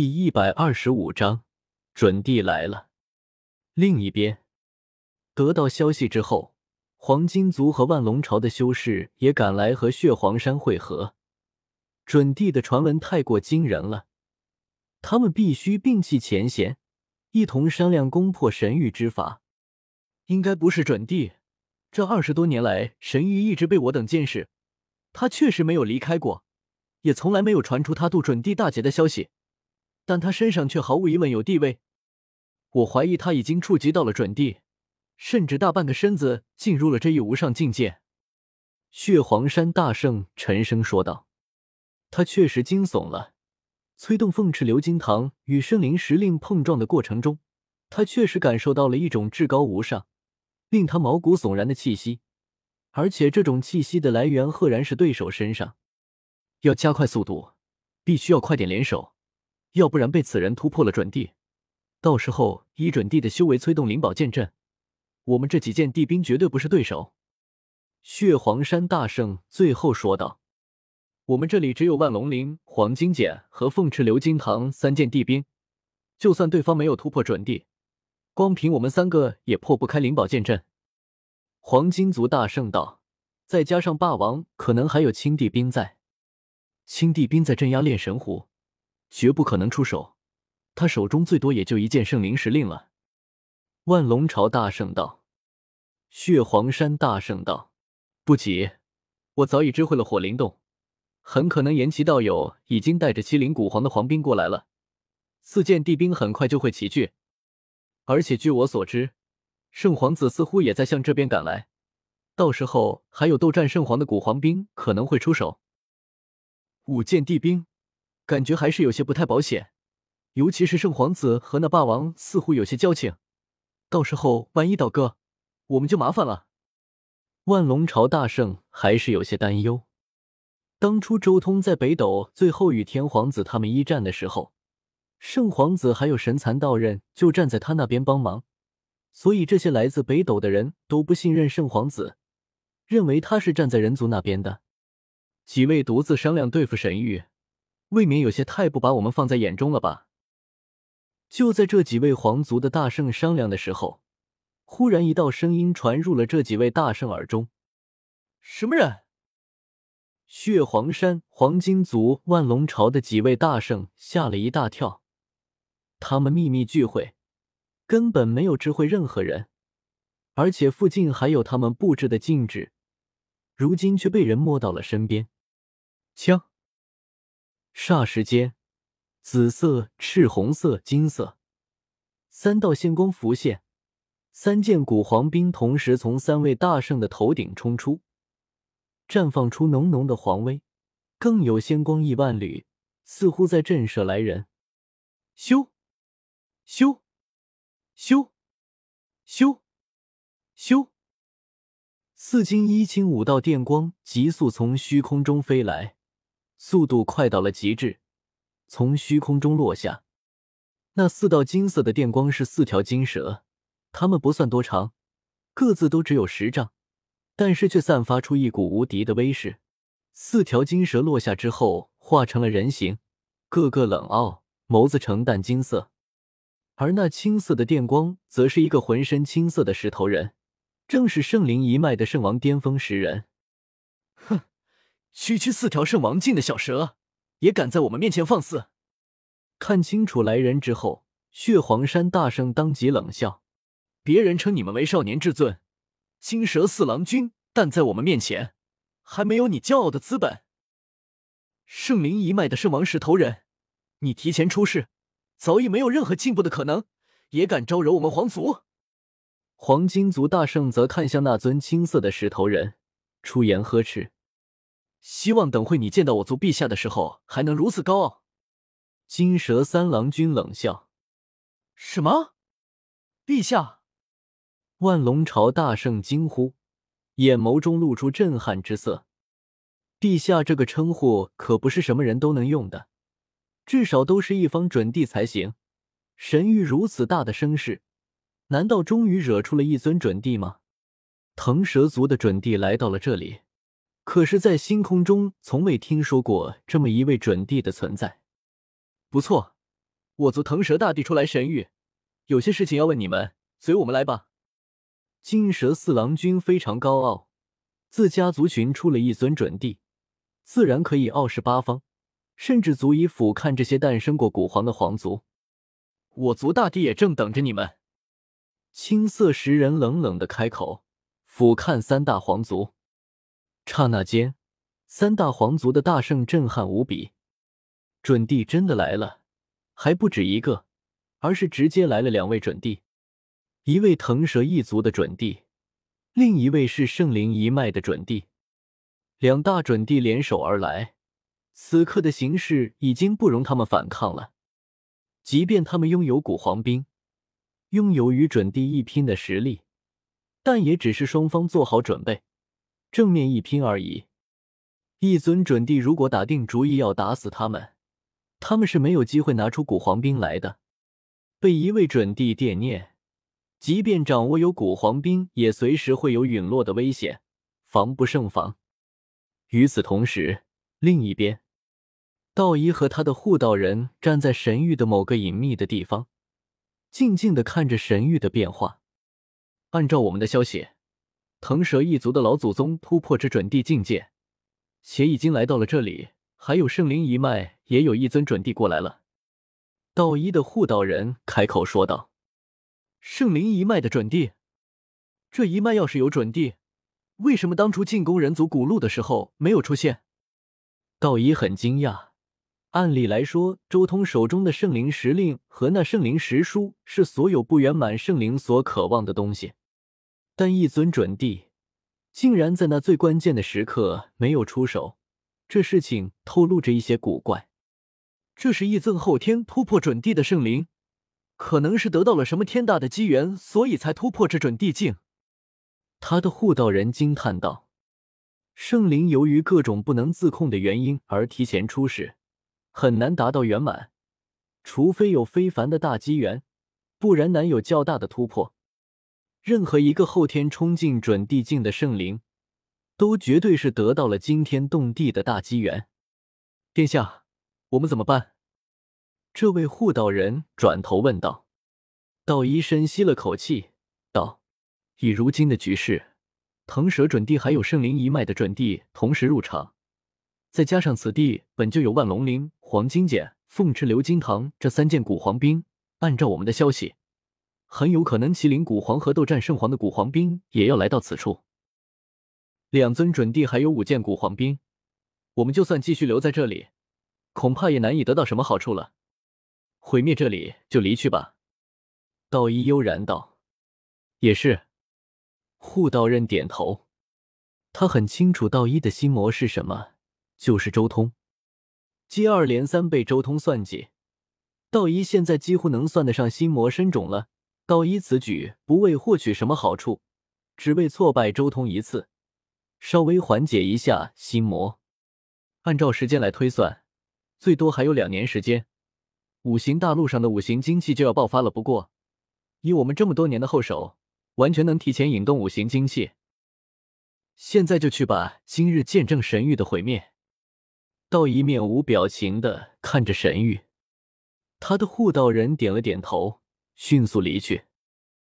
第一百二十五章，准帝来了。另一边，得到消息之后，黄金族和万龙朝的修士也赶来和血皇山会合。准帝的传闻太过惊人了，他们必须摒弃前嫌，一同商量攻破神域之法。应该不是准帝，这二十多年来，神域一直被我等监视，他确实没有离开过，也从来没有传出他渡准帝大劫的消息。但他身上却毫无疑问有地位，我怀疑他已经触及到了准帝，甚至大半个身子进入了这一无上境界。血皇山大圣沉声说道：“他确实惊悚了。催动凤翅鎏金堂与圣灵石令碰撞的过程中，他确实感受到了一种至高无上、令他毛骨悚然的气息，而且这种气息的来源赫然是对手身上。要加快速度，必须要快点联手。”要不然被此人突破了准地，到时候以准地的修为催动灵宝剑阵，我们这几件地兵绝对不是对手。血皇山大圣最后说道：“我们这里只有万龙鳞、黄金锏和凤翅鎏金堂三件地兵，就算对方没有突破准地，光凭我们三个也破不开灵宝剑阵。”黄金族大圣道：“再加上霸王，可能还有青帝兵在，青帝兵在镇压炼神湖。”绝不可能出手，他手中最多也就一件圣灵石令了。万龙朝大圣道：“血皇山大圣道，不急，我早已知会了火灵洞，很可能延奇道友已经带着七灵古皇的皇兵过来了，四件地兵很快就会齐聚。而且据我所知，圣皇子似乎也在向这边赶来，到时候还有斗战圣皇的古皇兵可能会出手。五件地兵。”感觉还是有些不太保险，尤其是圣皇子和那霸王似乎有些交情，到时候万一倒戈，我们就麻烦了。万龙朝大圣还是有些担忧。当初周通在北斗最后与天皇子他们一战的时候，圣皇子还有神蚕道人就站在他那边帮忙，所以这些来自北斗的人都不信任圣皇子，认为他是站在人族那边的。几位独自商量对付神域。未免有些太不把我们放在眼中了吧？就在这几位皇族的大圣商量的时候，忽然一道声音传入了这几位大圣耳中：“什么人？”血皇山黄金族万龙朝的几位大圣吓了一大跳，他们秘密聚会，根本没有知会任何人，而且附近还有他们布置的禁制，如今却被人摸到了身边，枪。霎时间，紫色、赤红色、金色三道仙光浮现，三件古黄兵同时从三位大圣的头顶冲出，绽放出浓浓的黄威，更有仙光亿万缕，似乎在震慑来人。咻！咻！咻！咻！咻！四金一青五道电光急速从虚空中飞来。速度快到了极致，从虚空中落下。那四道金色的电光是四条金蛇，它们不算多长，各自都只有十丈，但是却散发出一股无敌的威势。四条金蛇落下之后，化成了人形，个个冷傲，眸子呈淡金色。而那青色的电光，则是一个浑身青色的石头人，正是圣灵一脉的圣王巅峰石人。区区四条圣王境的小蛇，也敢在我们面前放肆？看清楚来人之后，血皇山大圣当即冷笑：“别人称你们为少年至尊，金蛇四郎君，但在我们面前，还没有你骄傲的资本。圣灵一脉的圣王石头人，你提前出世，早已没有任何进步的可能，也敢招惹我们皇族？”黄金族大圣则看向那尊青色的石头人，出言呵斥。希望等会你见到我族陛下的时候，还能如此高傲。金蛇三郎君冷笑：“什么？陛下？”万龙朝大圣惊呼，眼眸中露出震撼之色。陛下这个称呼可不是什么人都能用的，至少都是一方准帝才行。神域如此大的声势，难道终于惹出了一尊准帝吗？腾蛇族的准帝来到了这里。可是，在星空中从未听说过这么一位准帝的存在。不错，我族腾蛇大帝出来神域，有些事情要问你们，随我们来吧。金蛇四郎君非常高傲，自家族群出了一尊准帝，自然可以傲视八方，甚至足以俯瞰这些诞生过古皇的皇族。我族大帝也正等着你们。青色石人冷冷的开口，俯瞰三大皇族。刹那间，三大皇族的大圣震撼无比。准帝真的来了，还不止一个，而是直接来了两位准帝，一位腾蛇一族的准帝，另一位是圣灵一脉的准帝。两大准帝联手而来，此刻的形势已经不容他们反抗了。即便他们拥有古皇兵，拥有与准帝一拼的实力，但也只是双方做好准备，正面一拼而已。一尊准帝如果打定主意要打死他们，他们是没有机会拿出古皇兵来的。被一位准帝惦念，即便掌握有古皇兵，也随时会有陨落的危险，防不胜防。与此同时，另一边，道一和他的护道人站在神域的某个隐秘的地方，静静的看着神域的变化。按照我们的消息，腾蛇一族的老祖宗突破至准帝境界，且已经来到了这里。还有圣灵一脉也有一尊准帝过来了。道一的护道人开口说道：“圣灵一脉的准帝，这一脉要是有准帝，为什么当初进攻人族古路的时候没有出现？”道一很惊讶。按理来说，周通手中的圣灵石令和那圣灵石书是所有不圆满圣灵所渴望的东西，但一尊准帝竟然在那最关键的时刻没有出手。这事情透露着一些古怪，这是一尊后天突破准帝的圣灵，可能是得到了什么天大的机缘，所以才突破这准帝境。他的护道人惊叹道：“圣灵由于各种不能自控的原因而提前出世，很难达到圆满，除非有非凡的大机缘，不然难有较大的突破。任何一个后天冲进准帝境的圣灵。”都绝对是得到了惊天动地的大机缘，殿下，我们怎么办？这位护道人转头问道。道一深吸了口气，道：“以如今的局势，腾蛇准帝还有圣灵一脉的准帝同时入场，再加上此地本就有万龙鳞、黄金锏、凤翅鎏金堂这三件古皇兵，按照我们的消息，很有可能麒麟古皇和斗战圣皇的古皇兵也要来到此处。”两尊准帝还有五件古皇兵，我们就算继续留在这里，恐怕也难以得到什么好处了。毁灭这里就离去吧。”道一悠然道。“也是。”护道人点头。他很清楚道一的心魔是什么，就是周通。接二连三被周通算计，道一现在几乎能算得上心魔深种了。道一此举不为获取什么好处，只为挫败周通一次。稍微缓解一下心魔。按照时间来推算，最多还有两年时间，五行大陆上的五行精气就要爆发了。不过，以我们这么多年的后手，完全能提前引动五行精气。现在就去吧！今日见证神域的毁灭。道一面无表情的看着神域，他的护道人点了点头，迅速离去。